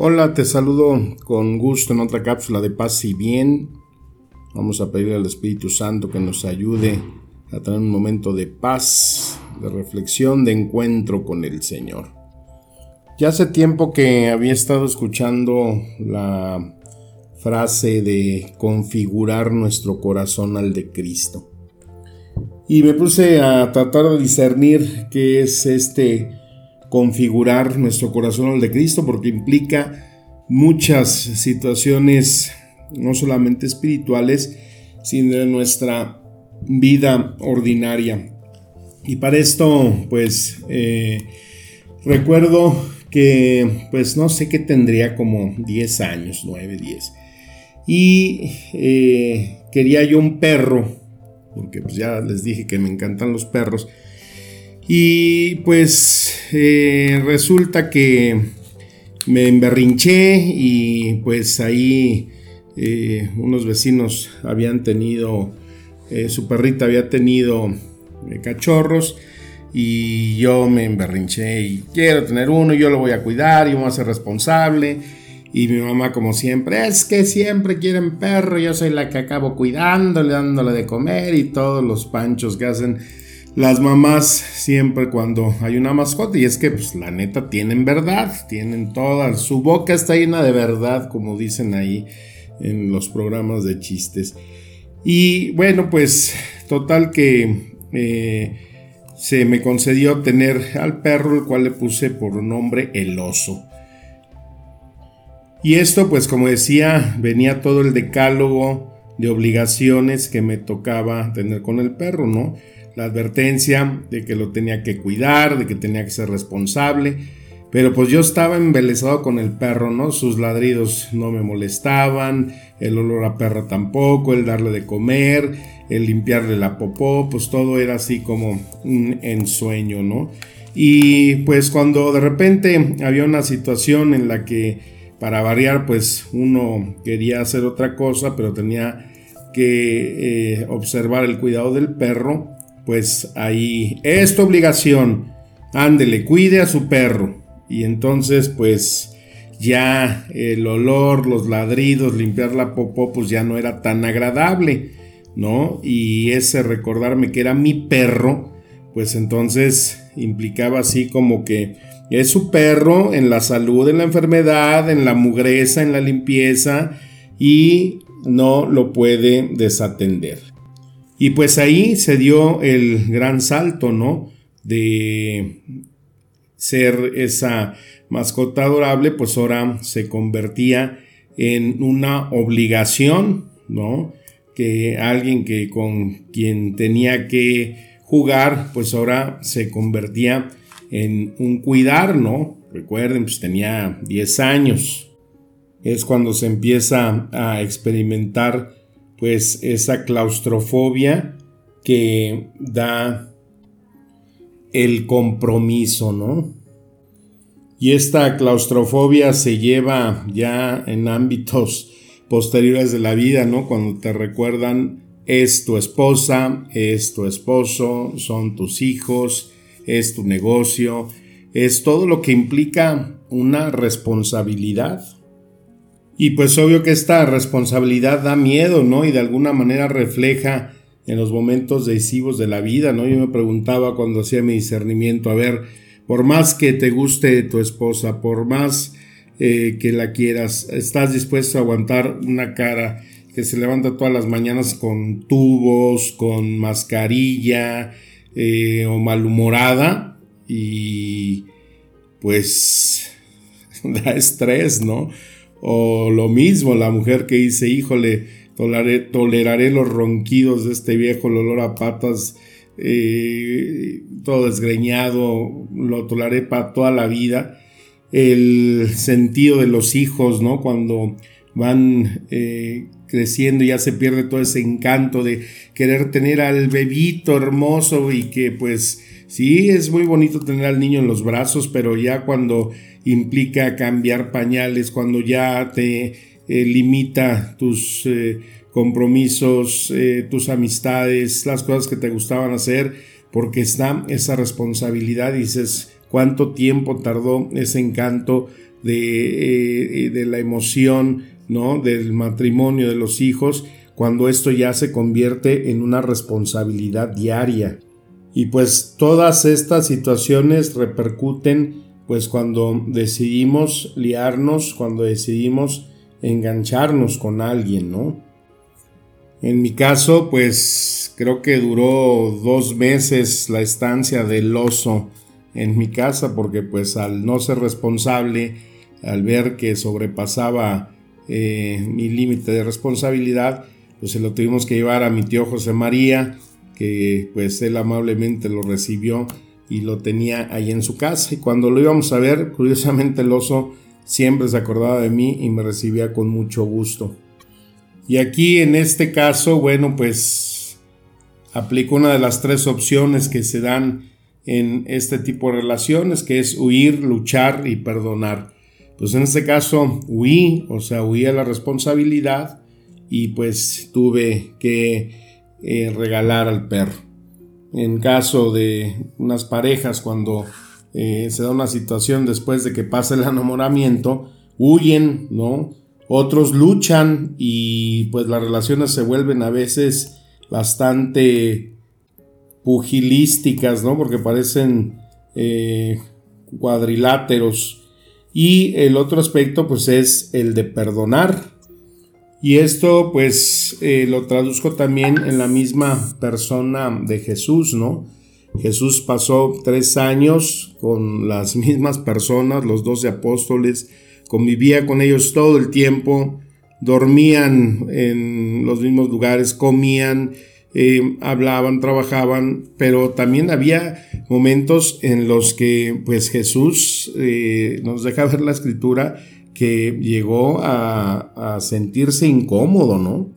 Hola, te saludo con gusto en otra cápsula de paz y bien. Vamos a pedirle al Espíritu Santo que nos ayude a tener un momento de paz, de reflexión, de encuentro con el Señor. Ya hace tiempo que había estado escuchando la frase de configurar nuestro corazón al de Cristo. Y me puse a tratar de discernir qué es este configurar nuestro corazón al de Cristo, porque implica muchas situaciones, no solamente espirituales, sino de nuestra vida ordinaria. Y para esto, pues, eh, recuerdo que, pues, no sé qué tendría como 10 años, 9, 10. Y eh, quería yo un perro, porque pues ya les dije que me encantan los perros. Y pues eh, resulta que me emberrinché y pues ahí eh, unos vecinos habían tenido, eh, su perrita había tenido cachorros y yo me emberrinché y quiero tener uno, yo lo voy a cuidar y voy a ser responsable. Y mi mamá, como siempre, es que siempre quieren perro, yo soy la que acabo cuidándole, dándole de comer y todos los panchos que hacen las mamás siempre cuando hay una mascota y es que pues la neta tienen verdad, tienen toda, su boca está llena de verdad como dicen ahí en los programas de chistes. Y bueno pues total que eh, se me concedió tener al perro el cual le puse por nombre el oso. Y esto pues como decía venía todo el decálogo de obligaciones que me tocaba tener con el perro, ¿no? La advertencia de que lo tenía que cuidar, de que tenía que ser responsable. Pero pues yo estaba embelesado con el perro, ¿no? Sus ladridos no me molestaban, el olor a perro tampoco, el darle de comer, el limpiarle la popó, pues todo era así como un ensueño, ¿no? Y pues cuando de repente había una situación en la que para variar pues uno quería hacer otra cosa, pero tenía que eh, observar el cuidado del perro, pues ahí es tu obligación. Ándele, cuide a su perro. Y entonces, pues ya el olor, los ladridos, limpiar la popó, pues ya no era tan agradable, ¿no? Y ese recordarme que era mi perro, pues entonces implicaba así como que es su perro en la salud, en la enfermedad, en la mugreza, en la limpieza y no lo puede desatender. Y pues ahí se dio el gran salto, ¿no? De ser esa mascota adorable, pues ahora se convertía en una obligación, ¿no? Que alguien que con quien tenía que jugar, pues ahora se convertía en un cuidar, ¿no? Recuerden, pues tenía 10 años. Es cuando se empieza a experimentar pues esa claustrofobia que da el compromiso, ¿no? Y esta claustrofobia se lleva ya en ámbitos posteriores de la vida, ¿no? Cuando te recuerdan es tu esposa, es tu esposo, son tus hijos, es tu negocio, es todo lo que implica una responsabilidad. Y pues obvio que esta responsabilidad da miedo, ¿no? Y de alguna manera refleja en los momentos decisivos de la vida, ¿no? Yo me preguntaba cuando hacía mi discernimiento, a ver, por más que te guste tu esposa, por más eh, que la quieras, ¿estás dispuesto a aguantar una cara que se levanta todas las mañanas con tubos, con mascarilla eh, o malhumorada? Y pues da estrés, ¿no? O lo mismo, la mujer que dice, híjole, toleraré, los ronquidos de este viejo, el olor a patas, eh, todo desgreñado, lo toleraré para toda la vida. el sentido de los hijos, ¿no? Cuando van eh, creciendo ya se pierde todo ese encanto de querer tener al bebito hermoso y que pues sí es muy bonito tener al niño en los brazos, pero ya cuando implica cambiar pañales, cuando ya te eh, limita tus eh, compromisos, tus amistades, las cosas que te gustaban hacer, porque está esa responsabilidad y dices, cuánto tiempo tardó ese encanto de, eh, de la emoción, ¿no? Del matrimonio de los hijos, cuando esto ya se convierte en una responsabilidad diaria. Y pues todas estas situaciones repercuten pues cuando decidimos liarnos, cuando decidimos engancharnos con alguien, ¿no? En mi caso, pues creo que duró dos meses la estancia del oso en mi casa porque pues al no ser responsable, al ver que sobrepasaba eh, mi límite de responsabilidad, pues se lo tuvimos que llevar a mi tío José María, que pues él amablemente lo recibió y lo tenía ahí en su casa. Y cuando lo íbamos a ver, curiosamente el oso siempre se acordaba de mí y me recibía con mucho gusto. Y aquí en este caso, bueno, pues aplico una de las tres opciones que se dan en este tipo de relaciones, que es huir, luchar y perdonar. Pues en este caso huí, o sea, huí a la responsabilidad y pues tuve que eh, regalar al perro. En caso de unas parejas, cuando eh, se da una situación después de que pasa el enamoramiento, huyen, ¿no? Otros luchan y pues las relaciones se vuelven a veces bastante pugilísticas, ¿no? Porque parecen eh, cuadriláteros. Y el otro aspecto, pues, es el de perdonar. Y esto, pues, eh, lo traduzco también en la misma persona de Jesús, ¿no? Jesús pasó tres años con las mismas personas, los doce apóstoles, convivía con ellos todo el tiempo, dormían en los mismos lugares, comían, eh, hablaban, trabajaban, pero también había momentos en los que pues Jesús eh, nos deja ver la escritura que llegó a, a, sentirse incómodo, ¿no?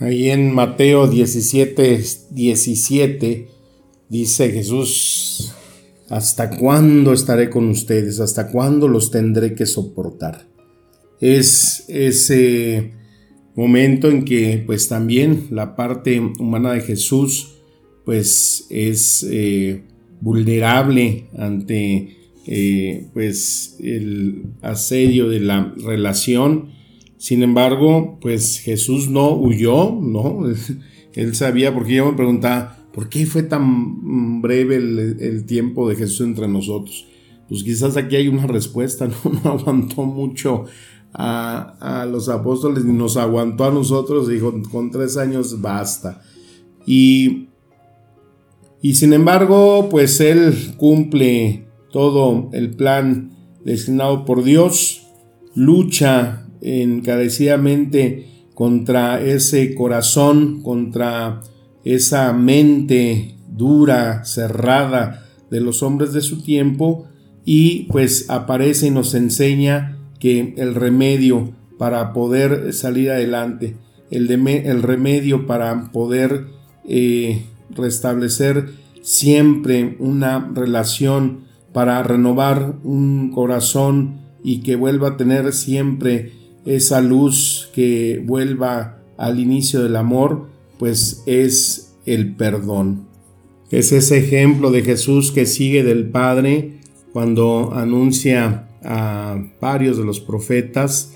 Ahí en Mateo 17, 17 dice Jesús, ¿hasta cuándo estaré con ustedes? ¿Hasta cuándo los tendré que soportar? Es ese momento en que pues también la parte humana de Jesús pues es eh, vulnerable ante eh, pues el asedio de la relación. Sin embargo pues Jesús no huyó no él sabía porque yo me preguntaba ¿por qué fue tan breve el, tiempo de Jesús entre nosotros? pues quizás aquí hay una respuesta no, no aguantó mucho a, los apóstoles ni nos aguantó a nosotros, dijo, con tres años basta. Y, y sin embargo, pues él cumple todo el plan destinado por Dios, lucha encarecidamente contra ese corazón, contra esa mente dura, cerrada de los hombres de su tiempo, y pues aparece y nos enseña que el remedio para poder salir adelante, el, el remedio para poder eh, restablecer siempre una relación, para renovar un corazón y que vuelva a tener siempre esa luz que vuelva al inicio del amor, pues es el perdón. Es ese ejemplo de Jesús que sigue del Padre cuando anuncia a varios de los profetas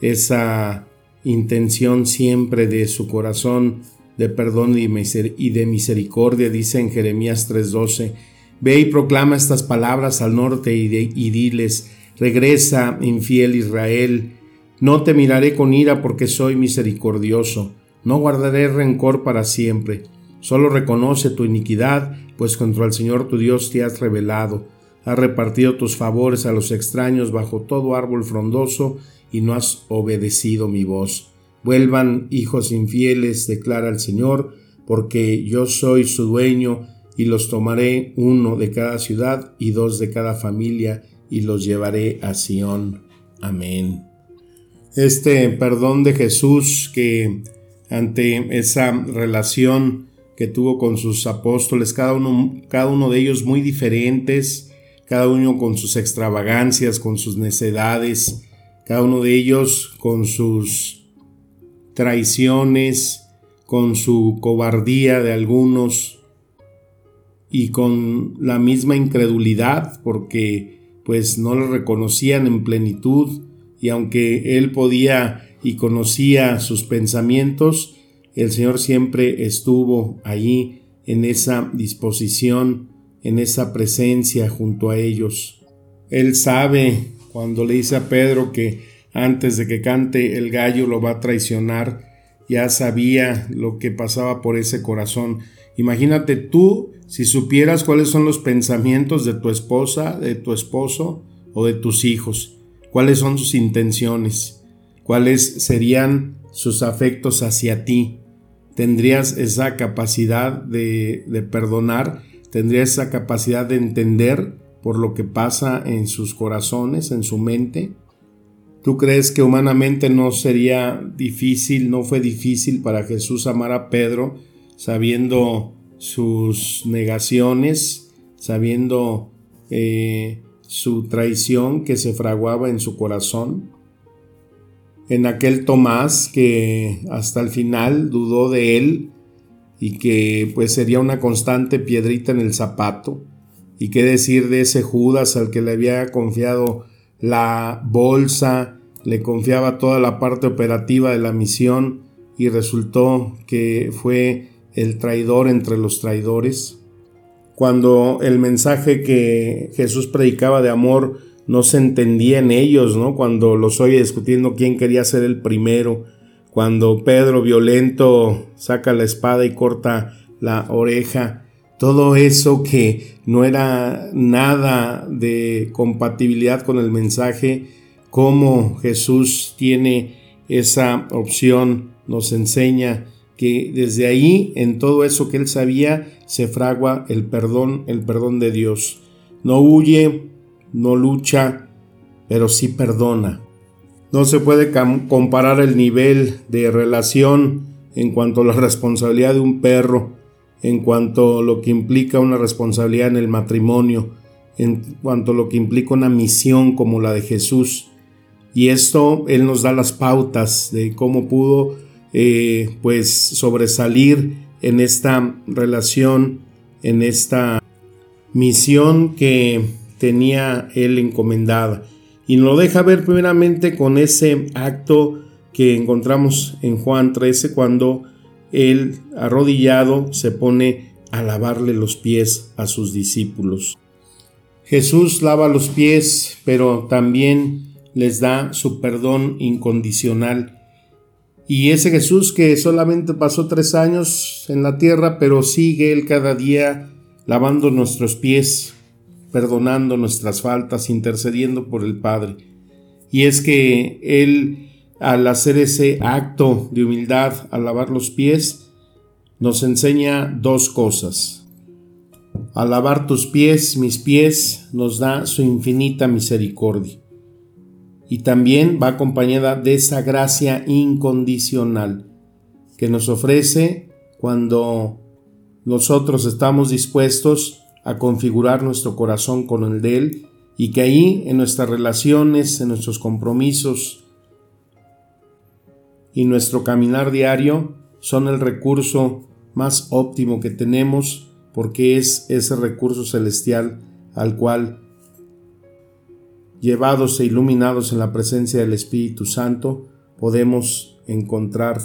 esa intención siempre de su corazón de perdón y de misericordia, dice en Jeremías 3:12, ve y proclama estas palabras al norte y, diles, regresa, infiel Israel, no te miraré con ira porque soy misericordioso, no guardaré rencor para siempre, solo reconoce tu iniquidad, pues contra el Señor tu Dios te has revelado Has repartido tus favores a los extraños bajo todo árbol frondoso y no has obedecido mi voz. Vuelvan, hijos infieles, declara el Señor, porque yo soy su dueño y los tomaré uno de cada ciudad y dos de cada familia y los llevaré a Sión. Amén. Este perdón de Jesús que ante esa relación que tuvo con sus apóstoles, cada uno, cada uno de ellos muy diferentes, cada uno con sus extravagancias, con sus necedades, cada uno de ellos con sus traiciones, con su cobardía de algunos y con la misma incredulidad porque pues no lo reconocían en plenitud y aunque él podía y conocía sus pensamientos, el Señor siempre estuvo allí en esa disposición, en esa presencia junto a ellos. Él sabe cuando le dice a Pedro que antes de que cante el gallo lo va a traicionar, ya sabía lo que pasaba por ese corazón. Imagínate tú si supieras cuáles son los pensamientos de tu esposa, de tu esposo o de tus hijos, cuáles son sus intenciones, cuáles serían sus afectos hacia ti. Tendrías esa capacidad de, de perdonar, tendrías esa capacidad de entender por lo que pasa en sus corazones, en su mente. ¿Tú crees que humanamente no sería difícil, no fue difícil para Jesús amar a Pedro sabiendo sus negaciones, sabiendo eh, su traición que se fraguaba en su corazón? En aquel Tomás que hasta el final dudó de él y que pues sería una constante piedrita en el zapato. ¿Y qué decir de ese Judas al que le había confiado la bolsa, le confiaba toda la parte operativa de la misión y resultó que fue el traidor entre los traidores? Cuando el mensaje que Jesús predicaba de amor no se entendía en ellos, ¿no? Cuando los oye discutiendo quién quería ser el primero, cuando Pedro violento saca la espada y corta la oreja, todo eso que no era nada de compatibilidad con el mensaje, cómo Jesús tiene esa opción, nos enseña que desde ahí, en todo eso que él sabía, se fragua el perdón, el perdón de Dios. No huye, no lucha, pero sí perdona. No se puede comparar el nivel de relación en cuanto a la responsabilidad de un perro en cuanto a lo que implica una responsabilidad en el matrimonio, en cuanto a lo que implica una misión como la de Jesús. Y esto Él nos da las pautas de cómo pudo eh, pues sobresalir en esta relación, en esta misión que tenía Él encomendada. Y nos lo deja ver primeramente con ese acto que encontramos en Juan 13 cuando él, arrodillado, se pone a lavarle los pies a sus discípulos. Jesús lava los pies, pero también les da su perdón incondicional. Y ese Jesús que solamente pasó tres años en la tierra, pero sigue él cada día lavando nuestros pies, perdonando nuestras faltas, intercediendo por el Padre. Y es que Él al hacer ese acto de humildad, al lavar los pies, nos enseña dos cosas. Al lavar tus pies, mis pies, nos da su infinita misericordia. Y también va acompañada de esa gracia incondicional que nos ofrece cuando nosotros estamos dispuestos a configurar nuestro corazón con el de Él y que ahí en nuestras relaciones, en nuestros compromisos, y nuestro caminar diario son el recurso más óptimo que tenemos porque es ese recurso celestial al cual, llevados e iluminados en la presencia del Espíritu Santo, podemos encontrar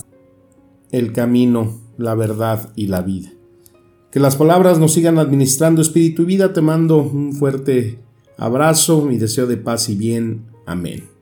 el camino, la verdad y la vida. Que las palabras nos sigan administrando espíritu y vida. Te mando un fuerte abrazo, mi deseo de paz y bien. Amén.